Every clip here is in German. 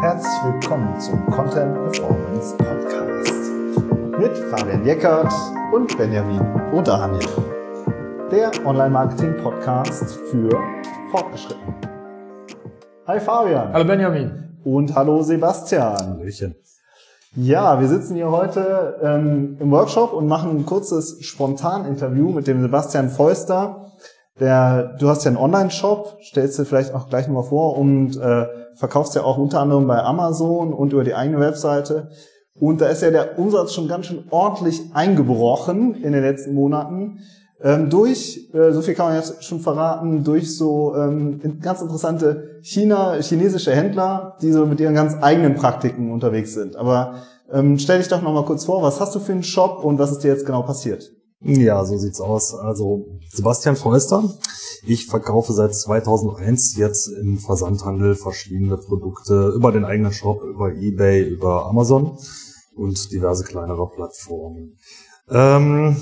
Herzlich willkommen zum Content Performance Podcast mit Fabian Jeckert und Benjamin Unterhamel. Der Online-Marketing-Podcast für Fortgeschrittene. Hi Fabian. Hallo Benjamin. Und hallo Sebastian. Hallöchen. Ja, wir sitzen hier heute ähm, im Workshop und machen ein kurzes Spontan-Interview mit dem Sebastian Feuster. Der, du hast ja einen Online-Shop, stellst dir vielleicht auch gleich nochmal vor und äh, verkaufst ja auch unter anderem bei Amazon und über die eigene Webseite. Und da ist ja der Umsatz schon ganz schön ordentlich eingebrochen in den letzten Monaten. Ähm, durch, äh, so viel kann man jetzt schon verraten, durch so ähm, ganz interessante China, chinesische Händler, die so mit ihren ganz eigenen Praktiken unterwegs sind. Aber ähm, stell dich doch nochmal kurz vor, was hast du für einen Shop und was ist dir jetzt genau passiert? Ja, so sieht's aus. Also Sebastian Feuster. Ich verkaufe seit 2001 jetzt im Versandhandel verschiedene Produkte über den eigenen Shop, über eBay, über Amazon und diverse kleinere Plattformen. Ähm,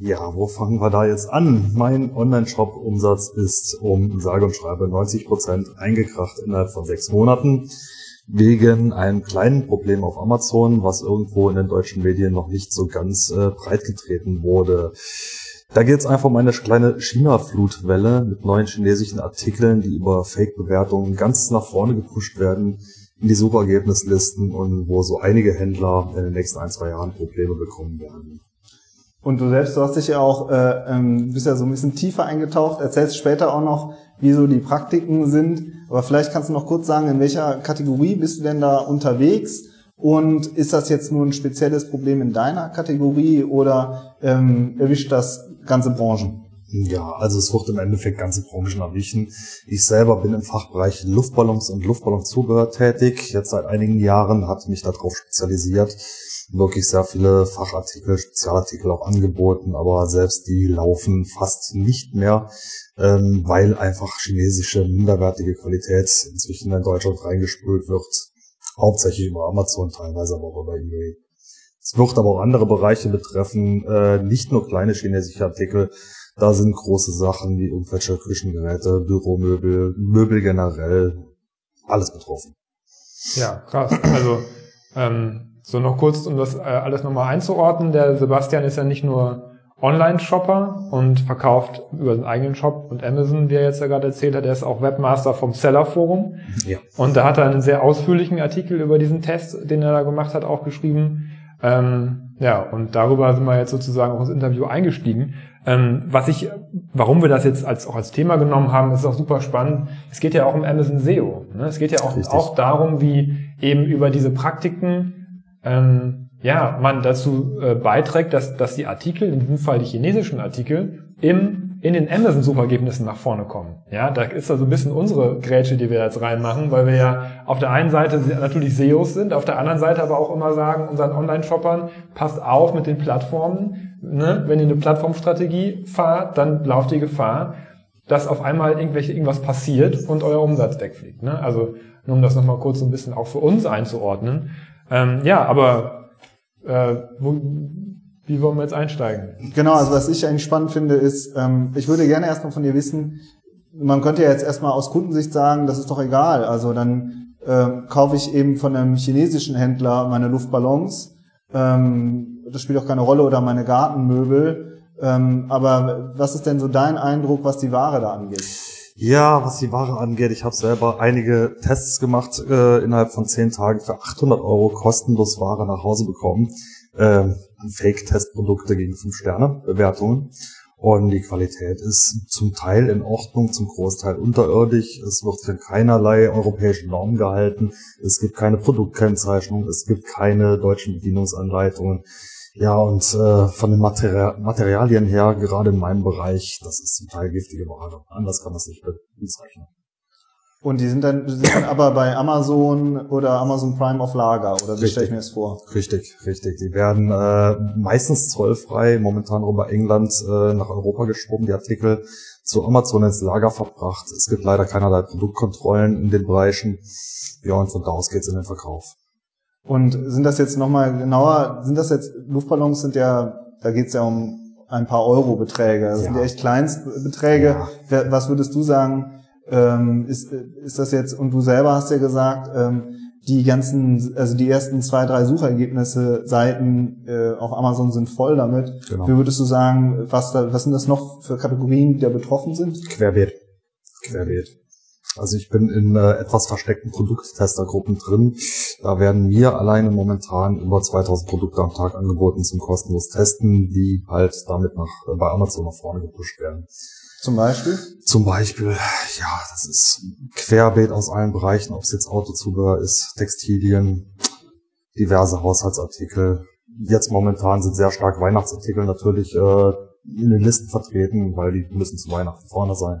ja, wo fangen wir da jetzt an? Mein Online-Shop-Umsatz ist um sage und schreibe 90 Prozent eingekracht innerhalb von sechs Monaten wegen einem kleinen Problem auf Amazon, was irgendwo in den deutschen Medien noch nicht so ganz äh, breit getreten wurde. Da geht es einfach um eine kleine China-Flutwelle mit neuen chinesischen Artikeln, die über Fake-Bewertungen ganz nach vorne gepusht werden in die Suchergebnislisten und wo so einige Händler in den nächsten ein, zwei Jahren Probleme bekommen werden. Und du selbst, du hast dich ja auch, äh, ähm, bist ja so ein bisschen tiefer eingetaucht, erzählst später auch noch, wie so die Praktiken sind. Aber vielleicht kannst du noch kurz sagen, in welcher Kategorie bist du denn da unterwegs? Und ist das jetzt nur ein spezielles Problem in deiner Kategorie oder ähm, erwischt das ganze Branchen? Ja, also es wird im Endeffekt ganze Branchen erwischen. Ich selber bin im Fachbereich Luftballons und Luftballonzubehör tätig. Jetzt seit einigen Jahren hat mich darauf spezialisiert. Wirklich sehr viele Fachartikel, Spezialartikel auch angeboten, aber selbst die laufen fast nicht mehr, ähm, weil einfach chinesische minderwertige Qualität inzwischen in Deutschland reingespült wird. Hauptsächlich über Amazon, teilweise aber auch über eBay. Es wird aber auch andere Bereiche betreffen, äh, nicht nur kleine chinesische Artikel, da sind große Sachen wie irgendwelche Küchengeräte, Büromöbel, Möbel generell, alles betroffen. Ja, krass. Also ähm, so noch kurz, um das äh, alles nochmal einzuordnen. Der Sebastian ist ja nicht nur Online-Shopper und verkauft über seinen eigenen Shop und Amazon, wie er jetzt ja gerade erzählt hat. Er ist auch Webmaster vom Seller Forum. Ja. Und da hat er einen sehr ausführlichen Artikel über diesen Test, den er da gemacht hat, auch geschrieben. Ähm, ja, und darüber sind wir jetzt sozusagen auch ins Interview eingestiegen. Ähm, was ich, warum wir das jetzt als, auch als Thema genommen haben, ist auch super spannend. Es geht ja auch um Amazon SEO. Ne? Es geht ja auch, auch darum, wie eben über diese Praktiken, ähm, ja, man dazu äh, beiträgt, dass, dass die Artikel, in diesem Fall die chinesischen Artikel, im in den Amazon-Suchergebnissen nach vorne kommen. Ja, da ist da so ein bisschen unsere Grätsche, die wir jetzt reinmachen, weil wir ja auf der einen Seite natürlich SEOs sind, auf der anderen Seite aber auch immer sagen, unseren Online-Shoppern, passt auf mit den Plattformen. Ne? Wenn ihr eine Plattformstrategie fahrt, dann lauft ihr Gefahr, dass auf einmal irgendwelche, irgendwas passiert und euer Umsatz wegfliegt. Ne? Also nur um das nochmal kurz so ein bisschen auch für uns einzuordnen. Ähm, ja, aber äh, wo, wie wollen wir jetzt einsteigen? Genau, also was ich eigentlich spannend finde, ist, ähm, ich würde gerne erstmal von dir wissen, man könnte ja jetzt erstmal aus Kundensicht sagen, das ist doch egal. Also dann ähm, kaufe ich eben von einem chinesischen Händler meine Luftballons. Ähm, das spielt auch keine Rolle oder meine Gartenmöbel. Ähm, aber was ist denn so dein Eindruck, was die Ware da angeht? Ja, was die Ware angeht, ich habe selber einige Tests gemacht, äh, innerhalb von zehn Tagen für 800 Euro kostenlos Ware nach Hause bekommen äh, Fake-Testprodukte gegen 5-Sterne-Bewertungen. Und die Qualität ist zum Teil in Ordnung, zum Großteil unterirdisch. Es wird für keinerlei europäischen Normen gehalten. Es gibt keine Produktkennzeichnung. Es gibt keine deutschen Bedienungsanleitungen. Ja, und äh, von den Materie Materialien her, gerade in meinem Bereich, das ist zum Teil giftige Ware. Anders kann man es nicht bezeichnen. Und die sind dann, die sind dann aber bei Amazon oder Amazon Prime auf Lager, oder wie stelle ich mir das vor? Richtig, richtig. Die werden äh, meistens zollfrei, momentan über England äh, nach Europa geschoben, die Artikel zu Amazon ins Lager verbracht. Es gibt leider keinerlei Produktkontrollen in den Bereichen. Ja, und von da aus geht's in den Verkauf. Und sind das jetzt nochmal genauer, sind das jetzt, Luftballons sind ja, da geht's ja um ein paar Euro Beträge. Das ja. sind ja echt Kleinstbeträge. Ja. Was würdest du sagen, ähm, ist, ist das jetzt, und du selber hast ja gesagt, ähm, die ganzen, also die ersten zwei, drei Suchergebnisse, Seiten äh, auf Amazon sind voll damit. Genau. Wie würdest du sagen, was da, was sind das noch für Kategorien, die da betroffen sind? Querbeet. Querbeet. Also ich bin in äh, etwas versteckten Produkttestergruppen drin. Da werden mir alleine momentan über 2000 Produkte am Tag angeboten zum kostenlos Testen, die halt damit nach, äh, bei Amazon nach vorne gepusht werden. Zum Beispiel? Zum Beispiel, ja, das ist Querbeet aus allen Bereichen, ob es jetzt Autozubehör ist, Textilien, diverse Haushaltsartikel. Jetzt momentan sind sehr stark Weihnachtsartikel natürlich äh, in den Listen vertreten, weil die müssen zu Weihnachten vorne sein.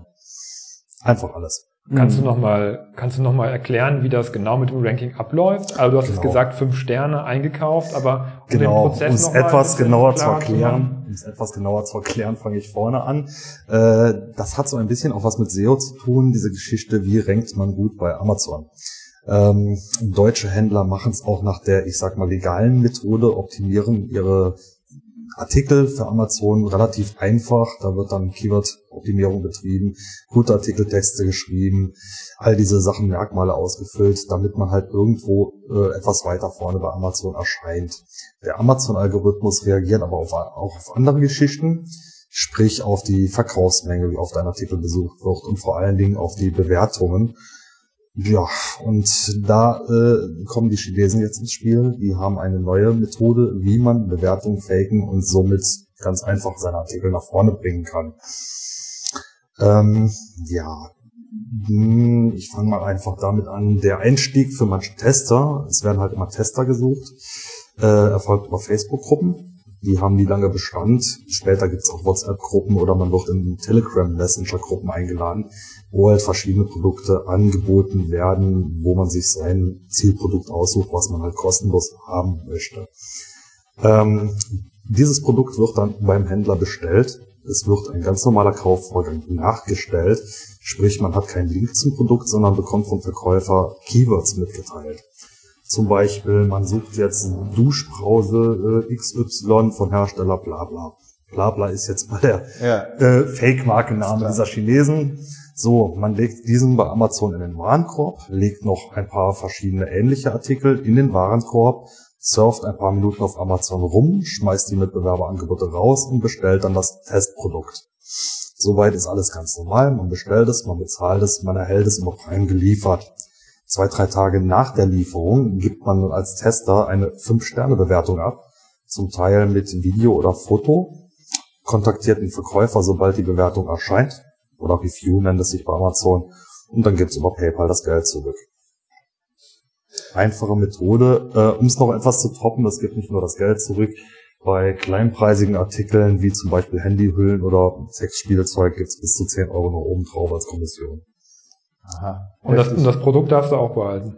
Einfach alles. Kannst Mhm. du noch mal, kannst du noch mal erklären, wie das genau mit dem Ranking abläuft? Also du hast jetzt Genau. gesagt, fünf Sterne eingekauft, aber um Genau, den Prozess um etwas genauer zu erklären, um es etwas genauer zu erklären, fange ich vorne an. Äh, das hat so ein bisschen auch was mit SEO zu tun, diese Geschichte, wie rankt man gut bei Amazon. Ähm, deutsche Händler machen es auch nach der, ich sag mal, legalen Methode, optimieren ihre Artikel für Amazon relativ einfach. Da wird dann Keyword-Optimierung betrieben, gute Artikeltexte geschrieben, all diese Sachen, Merkmale ausgefüllt, damit man halt irgendwo äh, etwas weiter vorne bei Amazon erscheint. Der Amazon-Algorithmus reagiert aber auf, auch auf andere Geschichten, sprich auf die Verkaufsmenge, wie oft ein Artikel besucht wird und vor allen Dingen auf die Bewertungen. Ja, und da äh, kommen die Chinesen jetzt ins Spiel. Die haben eine neue Methode, wie man Bewertungen faken und somit ganz einfach seine Artikel nach vorne bringen kann. Ähm, ja, hm, ich fange mal einfach damit an. Der Einstieg für manche Tester, es werden halt immer Tester gesucht, äh, erfolgt über Facebook-Gruppen. Die haben die lange Bestand. Später gibt's auch WhatsApp-Gruppen oder man wird in Telegram-Messenger-Gruppen eingeladen, wo halt verschiedene Produkte angeboten werden, wo man sich sein Zielprodukt aussucht, was man halt kostenlos haben möchte. Ähm, dieses Produkt wird dann beim Händler bestellt. Es wird ein ganz normaler Kaufvorgang nachgestellt. Sprich, man hat keinen Link zum Produkt, sondern bekommt vom Verkäufer Keywords mitgeteilt. Zum Beispiel, man sucht jetzt Duschbrause äh, XY von Hersteller bla bla. Bla bla ist jetzt mal der Ja. äh, Fake-Markenname dieser Chinesen. So, man legt diesen bei Amazon in den Warenkorb, legt noch ein paar verschiedene ähnliche Artikel in den Warenkorb, surft ein paar Minuten auf Amazon rum, schmeißt die Mitbewerberangebote raus und bestellt dann das Testprodukt. Soweit ist alles ganz normal. Man bestellt es, man bezahlt es, man erhält es immer rein geliefert. Zwei, drei Tage nach der Lieferung gibt man als Tester eine 5-Sterne-Bewertung ab, zum Teil mit Video oder Foto, kontaktiert den Verkäufer, sobald die Bewertung erscheint, oder Review nennt es sich bei Amazon, und dann gibt's über PayPal das Geld zurück. Einfache Methode, äh, um es noch etwas zu toppen, es gibt nicht nur das Geld zurück, bei kleinpreisigen Artikeln wie zum Beispiel Handyhüllen oder Sexspielzeug gibt's bis zu 10 Euro noch oben drauf als Kommission. Aha. Und das, und das Produkt darfst du auch behalten.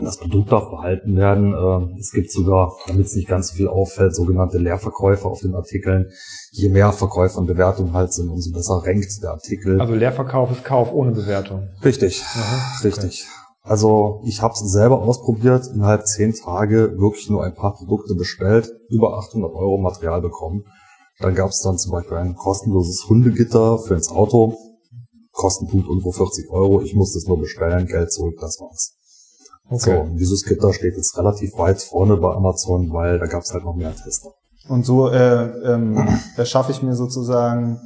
Das Produkt darf behalten werden. Äh, Es gibt sogar, damit es nicht ganz so viel auffällt, sogenannte Leerverkäufe auf den Artikeln. Je mehr Verkäufe und Bewertungen halt sind, umso besser rankt der Artikel. Also Leerverkauf ist Kauf ohne Bewertung. Richtig, Aha, richtig. Also ich habe es selber ausprobiert, innerhalb zehn Tage wirklich nur ein paar Produkte bestellt, über 800 Euro Material bekommen. Dann gab es dann zum Beispiel ein kostenloses Hundegitter für ins Auto. Kostenpunkt irgendwo 40 Euro. Ich musste es nur bestellen, Geld zurück, das war's. So, Okay. und dieses Gitter steht jetzt relativ weit vorne bei Amazon, weil da gab es halt noch mehr Tester. Und so äh, ähm, erschaffe ich mir sozusagen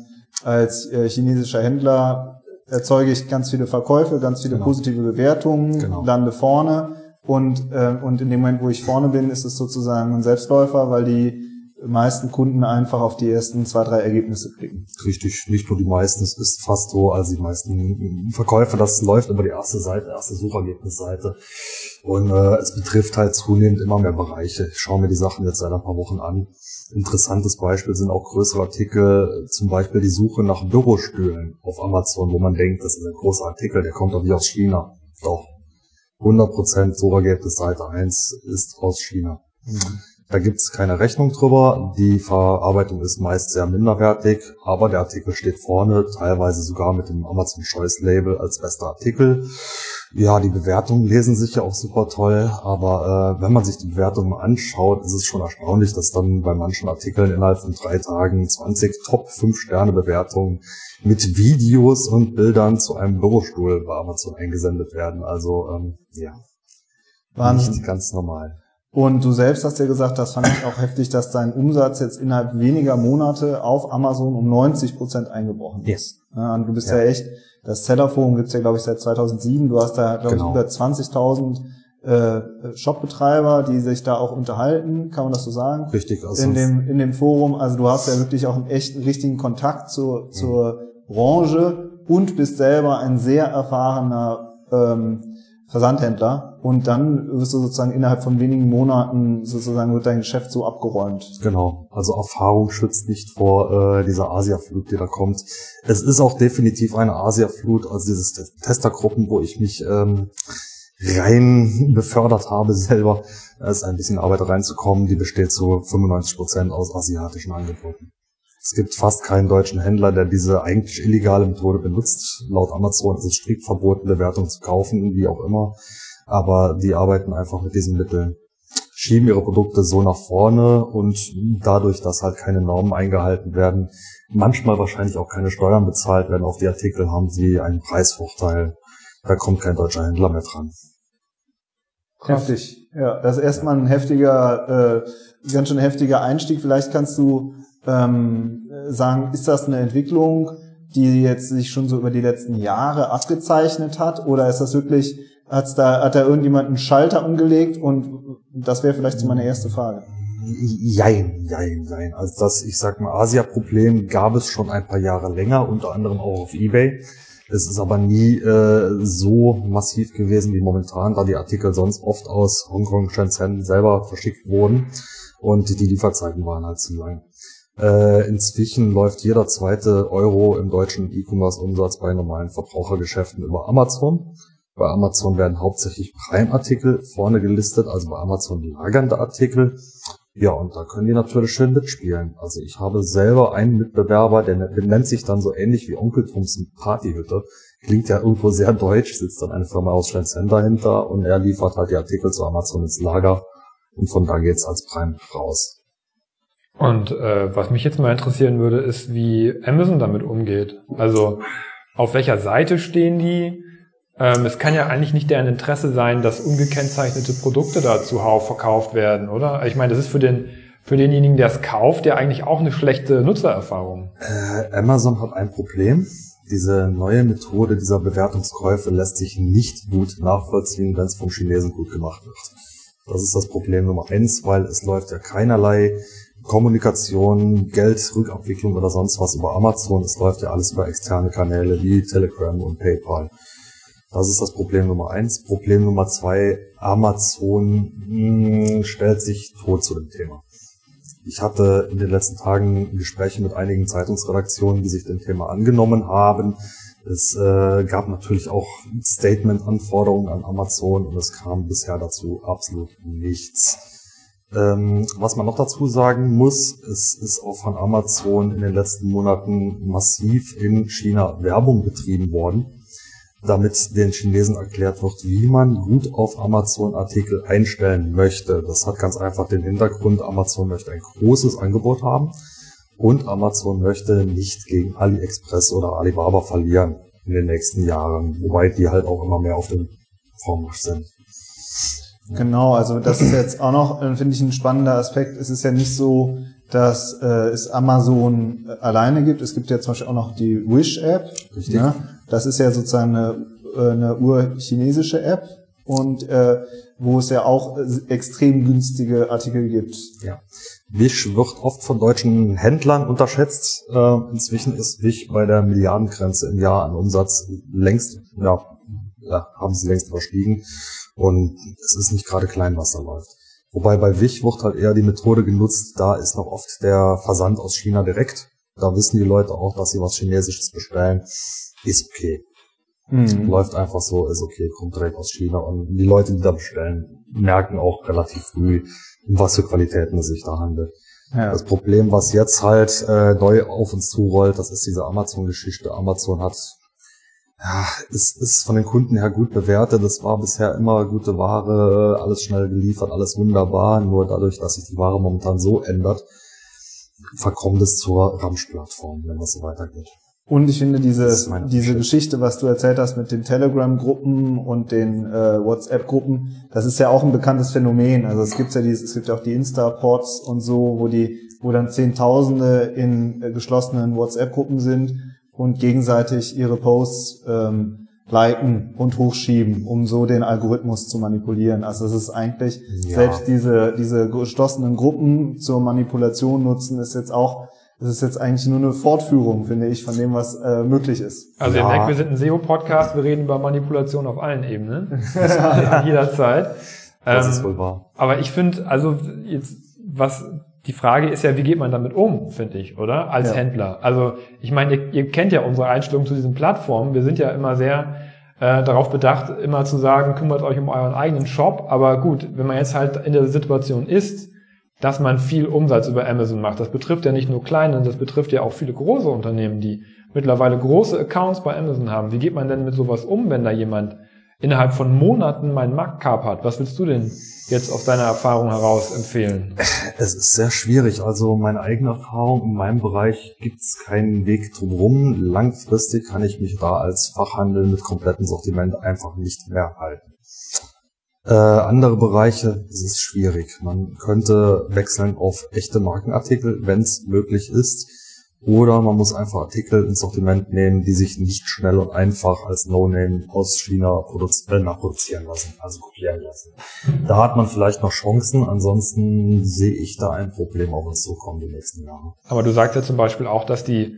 als äh, chinesischer Händler, erzeuge ich ganz viele Verkäufe, ganz viele Genau. positive Bewertungen, Genau. lande vorne und, äh, und in dem Moment, wo ich vorne bin, ist es sozusagen ein Selbstläufer, weil die meisten Kunden einfach auf die ersten zwei, drei Ergebnisse klicken. Richtig, nicht nur die meisten, es ist fast so, also die meisten Verkäufe, das läuft über die erste Seite, erste Suchergebnisseite. Und äh, es betrifft halt zunehmend immer mehr Bereiche. Ich schaue mir die Sachen jetzt seit ein paar Wochen an. Interessantes Beispiel sind auch größere Artikel, zum Beispiel die Suche nach Bürostühlen auf Amazon, wo man denkt, das ist ein großer Artikel, der kommt doch nicht aus China. Doch. 100% Suchergebnis Seite 1 ist aus China. Da gibt's keine Rechnung drüber. Die Verarbeitung ist meist sehr minderwertig, aber der Artikel steht vorne, teilweise sogar mit dem Amazon Choice Label als bester Artikel. Ja, die Bewertungen lesen sich ja auch super toll, aber äh, wenn man sich die Bewertungen anschaut, ist es schon erstaunlich, dass dann bei manchen Artikeln innerhalb von drei Tagen 20 Top 5 Sterne Bewertungen mit Videos und Bildern zu einem Bürostuhl bei Amazon eingesendet werden. Also ähm, ja, Wahnsinn. nicht ganz normal. Und du selbst hast ja gesagt, das fand ich auch heftig, dass dein Umsatz jetzt innerhalb weniger Monate auf Amazon um 90 Prozent eingebrochen ist. Yes. Ja, und du bist ja, Ja. echt, das Sellerforum gibt's ja, glaube ich, seit 2007. Du hast da, glaube Genau. ich, über 20.000 äh, Shopbetreiber, die sich da auch unterhalten, kann man das so sagen? Richtig. Also in dem, in dem Forum. Also du hast ja wirklich auch einen echten, richtigen Kontakt zur, zur Branche und bist selber ein sehr erfahrener ähm, Versandhändler. Und dann wirst du sozusagen innerhalb von wenigen Monaten sozusagen wird dein Geschäft so abgeräumt. Genau, also Erfahrung schützt nicht vor äh, dieser Asia-Flut, die da kommt. Es ist auch definitiv eine Asia-Flut, also dieses Te- Testergruppen, wo ich mich ähm, rein befördert habe selber. Da ist ein bisschen Arbeit reinzukommen, die besteht zu 95 Prozent aus asiatischen Angeboten. Es gibt fast keinen deutschen Händler, der diese eigentlich illegale Methode benutzt. Laut Amazon ist es strikt verboten, Bewertungen zu kaufen, wie auch immer. Aber die arbeiten einfach mit diesen Mitteln schieben ihre Produkte so nach vorne und dadurch, dass halt keine Normen eingehalten werden, manchmal wahrscheinlich auch keine Steuern bezahlt werden auf die Artikel, haben sie einen Preisvorteil. Da kommt kein deutscher Händler mehr dran. Heftig. Ja, das ist erstmal ein heftiger, äh, ganz schön heftiger Einstieg. Vielleicht kannst du ähm, sagen, ist das eine Entwicklung, die jetzt sich schon so über die letzten Jahre abgezeichnet hat? Oder ist das wirklich, hat's da, hat da irgendjemand einen Schalter umgelegt? Und das wäre vielleicht so meine erste Frage. Jein, jein, jein. Also das, ich sag mal, Asia-Problem gab es schon ein paar Jahre länger, unter anderem auch auf Ebay. Es ist aber nie äh, so massiv gewesen wie momentan, da die Artikel sonst oft aus Hongkong, Shenzhen selber verschickt wurden und die Lieferzeiten waren halt zu lang. Äh, inzwischen läuft jeder zweite Euro im deutschen E-Commerce-Umsatz bei normalen Verbrauchergeschäften über Amazon. Bei Amazon werden hauptsächlich Prime-Artikel vorne gelistet, also bei Amazon lagernde Artikel. Ja, und da können die natürlich schön mitspielen. Also ich habe selber einen Mitbewerber, der benennt sich dann so ähnlich wie Onkel Toms Partyhütte. Klingt ja irgendwo sehr deutsch, sitzt dann eine Firma aus Shenzhen dahinter und er liefert halt die Artikel zu Amazon ins Lager und von da geht's als Prime raus. Und äh, was mich jetzt mal interessieren würde, ist, wie Amazon damit umgeht. Also auf welcher Seite stehen die? Ähm, es kann ja eigentlich nicht deren Interesse sein, dass ungekennzeichnete Produkte da zuhauf verkauft werden, oder? Ich meine, das ist für den für denjenigen, der es kauft, ja eigentlich auch eine schlechte Nutzererfahrung. Äh, Amazon hat ein Problem. Diese neue Methode dieser Bewertungskäufe lässt sich nicht gut nachvollziehen, wenn es vom Chinesen gut gemacht wird. Das ist das Problem Nummer eins, weil es läuft ja keinerlei Kommunikation, Geldrückabwicklung oder sonst was über Amazon. Es läuft ja alles über externe Kanäle wie Telegram und PayPal. Das ist das Problem Nummer eins. Problem Nummer zwei, Amazon mh, stellt sich tot zu dem Thema. Ich hatte in den letzten Tagen Gespräche mit einigen Zeitungsredaktionen, die sich dem Thema angenommen haben. Es äh, gab natürlich auch Statement-Anforderungen an Amazon und es kam bisher dazu absolut nichts. Ähm, was man noch dazu sagen muss, es ist auch von Amazon in den letzten Monaten massiv in China Werbung betrieben worden, damit den Chinesen erklärt wird, wie man gut auf Amazon Artikel einstellen möchte. Das hat ganz einfach den Hintergrund, Amazon möchte ein großes Angebot haben und Amazon möchte nicht gegen AliExpress oder Alibaba verlieren in den nächsten Jahren, wobei die halt auch immer mehr auf dem Vormarsch sind. Genau, also das ist jetzt auch noch, äh, finde ich, ein spannender Aspekt. Es ist ja nicht so, dass äh, es Amazon äh, alleine gibt. Es gibt ja zum Beispiel auch noch die Wish-App. Richtig. Ne? Das ist ja sozusagen eine, äh, eine urchinesische App und äh, wo es ja auch äh, extrem günstige Artikel gibt. Ja. Wish wird oft von deutschen Händlern unterschätzt. Äh, inzwischen ist Wish bei der Milliardengrenze im Jahr an Umsatz längst, ja, ja, haben sie längst überstiegen. Und es ist nicht gerade klein, was da läuft. Wobei bei Wish wird halt eher die Methode genutzt, da ist noch oft der Versand aus China direkt. Da wissen die Leute auch, dass sie was Chinesisches bestellen. Ist okay. Mhm. Läuft einfach so, ist okay, kommt direkt aus China. Und die Leute, die da bestellen, merken auch relativ früh, um was für Qualitäten es sich da handelt. Ja. Das Problem, was jetzt halt äh, neu auf uns zurollt, das ist diese Amazon-Geschichte. Amazon hat ja, es ist von den Kunden her gut bewertet. Es war bisher immer gute Ware, alles schnell geliefert, alles wunderbar. Nur dadurch, dass sich die Ware momentan so ändert, verkommt es zur Ramsch-Plattform, wenn das so weitergeht. Und ich finde diese, diese Geschichte, was du erzählt hast mit den Telegram-Gruppen und den äh, WhatsApp-Gruppen, das ist ja auch ein bekanntes Phänomen. Also es gibt ja dieses, es gibt ja auch die Insta-Pods und so, wo die, wo dann Zehntausende in äh, geschlossenen WhatsApp-Gruppen sind und gegenseitig ihre Posts ähm, liken und hochschieben, um so den Algorithmus zu manipulieren. Also es ist eigentlich ja. selbst diese diese geschlossenen Gruppen zur Manipulation nutzen, ist jetzt auch das ist jetzt eigentlich nur eine Fortführung, finde ich, von dem, was äh, möglich ist. Also ja. ihr merkt, wir sind ein SEO-Podcast, wir reden über Manipulation auf allen Ebenen, ja. jederzeit. Das ähm, ist wohl wahr. Aber ich finde, also jetzt, was die Frage ist ja, wie geht man damit um, finde ich, oder? Als ja. Händler. Also ich meine, ihr, ihr, kennt ja unsere Einstellung zu diesen Plattformen. Wir sind ja immer sehr äh, darauf bedacht, immer zu sagen, kümmert euch um euren eigenen Shop. Aber gut, wenn man jetzt halt in der Situation ist, dass man viel Umsatz über Amazon macht. Das betrifft ja nicht nur kleine, das betrifft ja auch viele große Unternehmen, die mittlerweile große Accounts bei Amazon haben. Wie geht man denn mit sowas um, wenn da jemand innerhalb von Monaten meinen Markt hat? Was willst du denn jetzt aus deiner Erfahrung heraus empfehlen? Es ist sehr schwierig. Also meine eigene Erfahrung in meinem Bereich gibt es keinen Weg drumherum. Langfristig kann ich mich da als Fachhandel mit komplettem Sortiment einfach nicht mehr halten. Äh, andere Bereiche es ist schwierig. Man könnte wechseln auf echte Markenartikel, wenn es möglich ist. Oder man muss einfach Artikel ins Sortiment nehmen, die sich nicht schnell und einfach als No-Name aus China produzi äh, nachproduzieren lassen, also kopieren lassen. Da hat man vielleicht noch Chancen, ansonsten sehe ich da ein Problem auf uns zukommen die nächsten Jahre. Aber du sagst ja zum Beispiel auch, dass die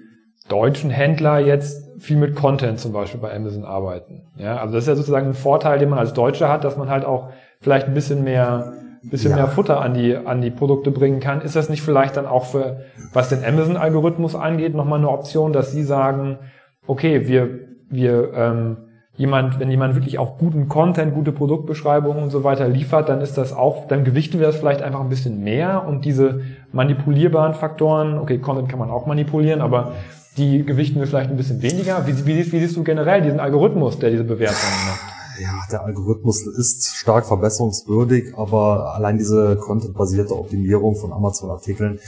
deutschen Händler jetzt viel mit Content zum Beispiel bei Amazon arbeiten. Ja, also das ist ja sozusagen ein Vorteil, den man als Deutscher hat, dass man halt auch vielleicht ein bisschen mehr, bisschen ja. mehr Futter an die, an die Produkte bringen kann. Ist das nicht vielleicht dann auch für, was den Amazon-Algorithmus angeht, nochmal eine Option, dass Sie sagen, okay, wir, wir, ähm, jemand, wenn jemand wirklich auch guten Content, gute Produktbeschreibungen und so weiter liefert, dann ist das auch, dann gewichten wir das vielleicht einfach ein bisschen mehr und diese manipulierbaren Faktoren, okay, Content kann man auch manipulieren, aber die gewichten wir vielleicht ein bisschen weniger. Wie, wie, wie siehst du generell diesen Algorithmus, der diese Bewertungen macht? Ja, der Algorithmus ist stark verbesserungswürdig, aber allein diese contentbasierte Optimierung von Amazon-Artikeln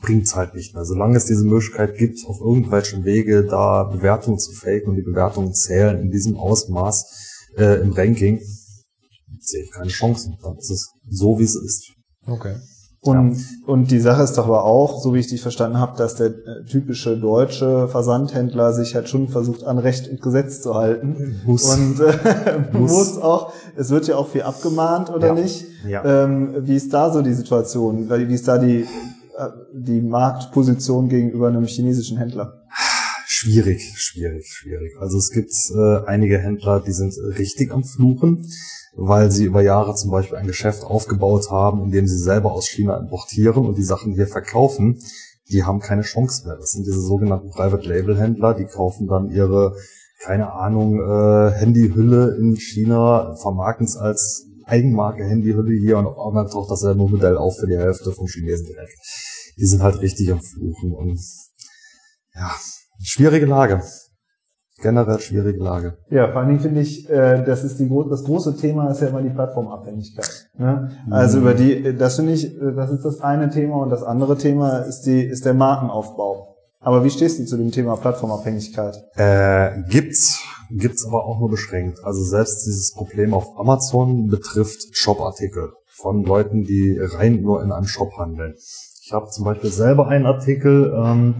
bringt's halt nicht mehr. Solange es diese Möglichkeit gibt, auf irgendwelchen Wege da Bewertungen zu faken und die Bewertungen zählen in diesem Ausmaß äh, im Ranking, sehe ich keine Chancen. Dann ist es so, wie es ist. Okay. Und, ja. und die Sache ist doch aber auch, so wie ich dich verstanden habe, dass der äh, typische deutsche Versandhändler sich halt schon versucht, an Recht und Gesetz zu halten. Muss. Und äh, muss. muss auch, es wird ja auch viel abgemahnt, oder ja. nicht? Ja. Ähm, wie ist da so die Situation? Wie ist da die, äh, die Marktposition gegenüber einem chinesischen Händler? Schwierig, schwierig, schwierig. Also es gibt äh, einige Händler, die sind richtig am Fluchen weil sie über Jahre zum Beispiel ein Geschäft aufgebaut haben, in dem sie selber aus China importieren und die Sachen hier verkaufen, die haben keine Chance mehr. Das sind diese sogenannten Private Label Händler, die kaufen dann ihre, keine Ahnung, äh, Handyhülle in China, vermarkten es als Eigenmarke Handyhülle hier und auf taucht dasselbe Modell auf für die Hälfte vom Chinesen direkt. Die sind halt richtig am Fluchen und ja, schwierige Lage generell schwierige Lage. Ja, vor allen Dingen finde ich, äh, das ist die das große Thema ist ja immer die Plattformabhängigkeit. Ne? Also mhm. über die, das finde ich, äh, das ist das eine Thema und das andere Thema ist die ist der Markenaufbau. Aber wie stehst du zu dem Thema Plattformabhängigkeit? Äh, gibt's, gibt's aber auch nur beschränkt. Also selbst dieses Problem auf Amazon betrifft Shop-Artikel von Leuten, die rein nur in einem Shop handeln. Ich habe zum Beispiel selber einen Artikel. Ähm,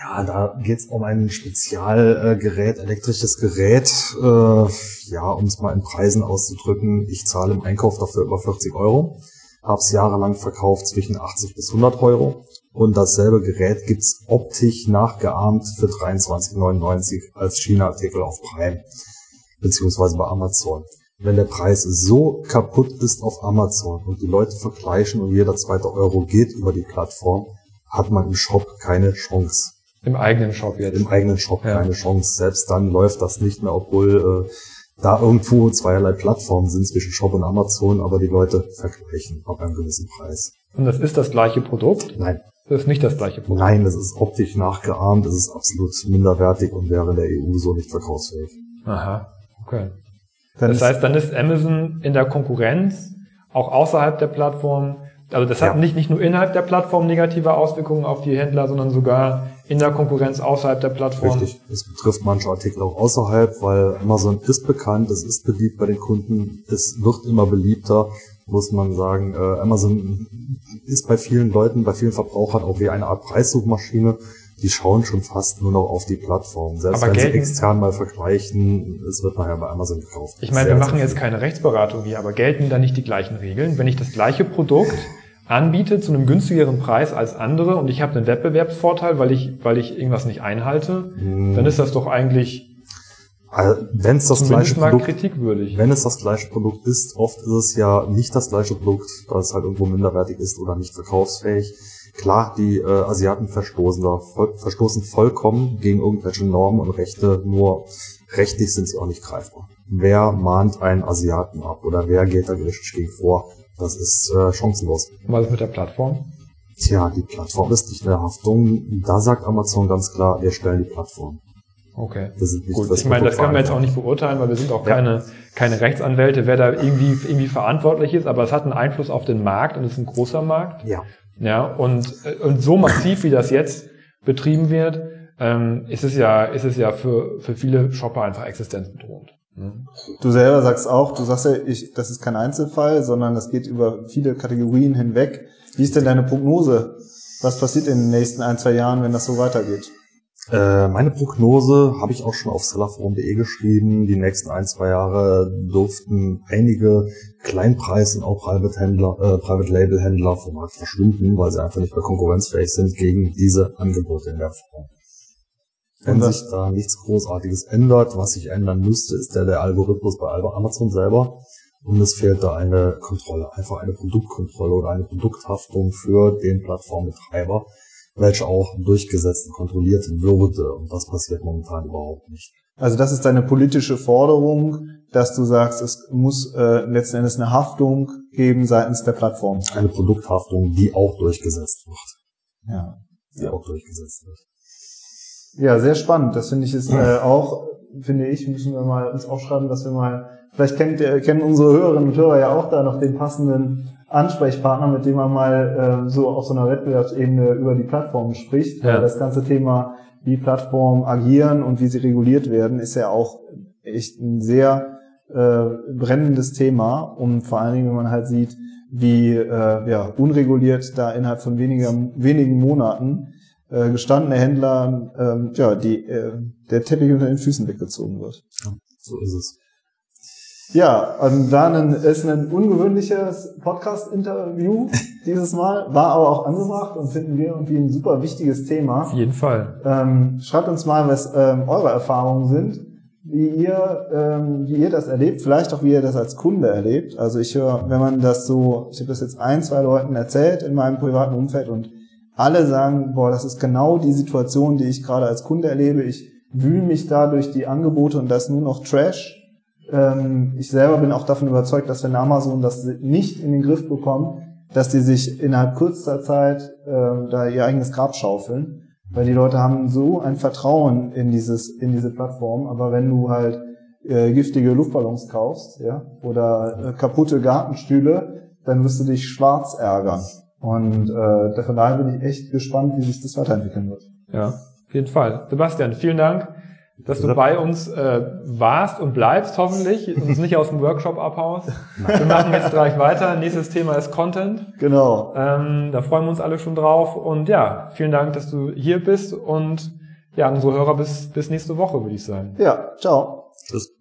ja, da geht's um ein Spezialgerät, elektrisches Gerät. Äh, ja, um es mal in Preisen auszudrücken, ich zahle im Einkauf dafür über 40 Euro. Hab's jahrelang verkauft zwischen 80 bis 100 Euro. Und dasselbe Gerät gibt's optisch nachgeahmt für 23,99 als China-Artikel auf Prime, beziehungsweise bei Amazon. Wenn der Preis so kaputt ist auf Amazon und die Leute vergleichen und jeder zweite Euro geht über die Plattform, hat man im Shop keine Chance. Im eigenen Shop jetzt. Im eigenen Shop ja. keine Chance. Selbst dann läuft das nicht mehr, obwohl äh, da irgendwo zweierlei Plattformen sind zwischen Shop und Amazon, aber die Leute vergleichen ab einem gewissen Preis. Und das ist das gleiche Produkt? Nein. Das ist nicht das gleiche Produkt? Nein, das ist optisch nachgeahmt, das ist absolut minderwertig und wäre in der EU so nicht verkaufsfähig. Aha, okay. Dann das heißt, dann ist Amazon in der Konkurrenz, auch außerhalb der Plattform, also das hat ja. nicht, nicht nur innerhalb der Plattform negative Auswirkungen auf die Händler, sondern sogar in der Konkurrenz außerhalb der Plattform. Richtig. Es betrifft manche Artikel auch außerhalb, weil Amazon ist bekannt, es ist beliebt bei den Kunden, es wird immer beliebter, muss man sagen. Äh, Amazon ist bei vielen Leuten, bei vielen Verbrauchern auch wie eine Art Preissuchmaschine. Die schauen schon fast nur noch auf die Plattform. Selbst aber wenn gelten, sie extern mal vergleichen, es wird nachher bei Amazon gekauft. Ich meine, wir machen jetzt keine Rechtsberatung hier, aber gelten da nicht die gleichen Regeln? Wenn ich das gleiche Produkt anbiete zu einem günstigeren Preis als andere und ich habe einen Wettbewerbsvorteil, weil ich, weil ich irgendwas nicht einhalte, hm. dann ist das doch eigentlich also, wenn es das gleiche Produkt, kritikwürdig. wenn es das gleiche Produkt ist, oft ist es ja nicht das gleiche Produkt, da es halt irgendwo minderwertig ist oder nicht verkaufsfähig. Klar, die äh, Asiaten verstoßen da voll, verstoßen vollkommen gegen irgendwelche Normen und Rechte, nur rechtlich sind sie auch nicht greifbar. Wer mahnt einen Asiaten ab oder wer geht da gerichtlich gegen vor? Das ist äh, chancenlos. Was ist mit der Plattform? Tja, die Plattform ist nicht in der Haftung. Da sagt Amazon ganz klar, wir stellen die Plattform. Okay. Das ist nicht Gut. Ich meine, das können wir jetzt auch nicht beurteilen, weil wir sind auch ja. keine, keine Rechtsanwälte, wer da irgendwie, irgendwie verantwortlich ist, aber es hat einen Einfluss auf den Markt und es ist ein großer Markt. Ja. Ja, und, und so massiv, wie das jetzt betrieben wird, ähm, ist es ja, ist es ja für, für viele Shopper einfach existenzbedrohend. Du selber sagst auch, du sagst ja, ich, das ist kein Einzelfall, sondern das geht über viele Kategorien hinweg. Wie ist denn deine Prognose? Was passiert in den nächsten ein, zwei Jahren, wenn das so weitergeht? Äh, meine Prognose habe ich auch schon auf sellerforum.de geschrieben. Die nächsten ein, zwei Jahre durften einige Kleinpreis- und auch äh, Private-Label-Händler vom Markt verschwinden, weil sie einfach nicht mehr konkurrenzfähig sind gegen diese Angebote in der Form. Wenn sich da nichts Großartiges ändert, was sich ändern müsste, ist der, der Algorithmus bei Amazon selber. Und es fehlt da eine Kontrolle, einfach eine Produktkontrolle oder eine Produkthaftung für den Plattformbetreiber, welche auch durchgesetzt und kontrolliert würde. Und das passiert momentan überhaupt nicht. Also das ist deine politische Forderung, dass du sagst, es muss äh, letzten Endes eine Haftung geben seitens der Plattform. Eine Produkthaftung, die auch durchgesetzt wird. Ja. Die auch durchgesetzt wird. Ja, sehr spannend. Das finde ich ist äh, auch, finde ich, müssen wir mal uns aufschreiben, dass wir mal, vielleicht kennt, äh, kennen unsere Hörerinnen und Hörer ja auch da noch den passenden Ansprechpartner, mit dem man mal äh, so auf so einer Wettbewerbsebene über die Plattformen spricht. Ja. Das ganze Thema, wie Plattformen agieren und wie sie reguliert werden, ist ja auch echt ein sehr äh, brennendes Thema. Und vor allen Dingen, wenn man halt sieht, wie äh, ja, unreguliert da innerhalb von weniger, wenigen Monaten äh, gestandene Händler, ähm, ja, die, äh, der Teppich unter den Füßen weggezogen wird. Ja, so ist es. Ja, und war ein, ist ein ungewöhnliches Podcast-Interview dieses Mal, war aber auch angebracht und finden wir irgendwie ein super wichtiges Thema. Auf jeden Fall. Ähm, schreibt uns mal, was ähm, eure Erfahrungen sind, wie ihr, ähm, wie ihr das erlebt, vielleicht auch wie ihr das als Kunde erlebt. Also ich höre, wenn man das so, ich habe das jetzt ein, zwei Leuten erzählt in meinem privaten Umfeld und alle sagen, boah, das ist genau die Situation, die ich gerade als Kunde erlebe. Ich wühle mich da durch die Angebote und das nur noch Trash. Ähm, ich selber bin auch davon überzeugt, dass wenn Amazon das nicht in den Griff bekommt, dass die sich innerhalb kürzester Zeit äh, da ihr eigenes Grab schaufeln. Weil die Leute haben so ein Vertrauen in dieses, in diese Plattform. Aber wenn du halt äh, giftige Luftballons kaufst, ja, oder äh, kaputte Gartenstühle, dann wirst du dich schwarz ärgern. Und äh, von daher bin ich echt gespannt, wie sich das weiterentwickeln wird. Ja, auf jeden Fall. Sebastian, vielen Dank, dass du bei uns äh, warst und bleibst, hoffentlich, und uns nicht aus dem Workshop abhaust. Wir machen jetzt gleich weiter. Nächstes Thema ist Content. Genau. Ähm, da freuen wir uns alle schon drauf. Und ja, vielen Dank, dass du hier bist und ja, unsere Hörer bis, bis nächste Woche, würde ich sagen. Ja, ciao. Tschüss.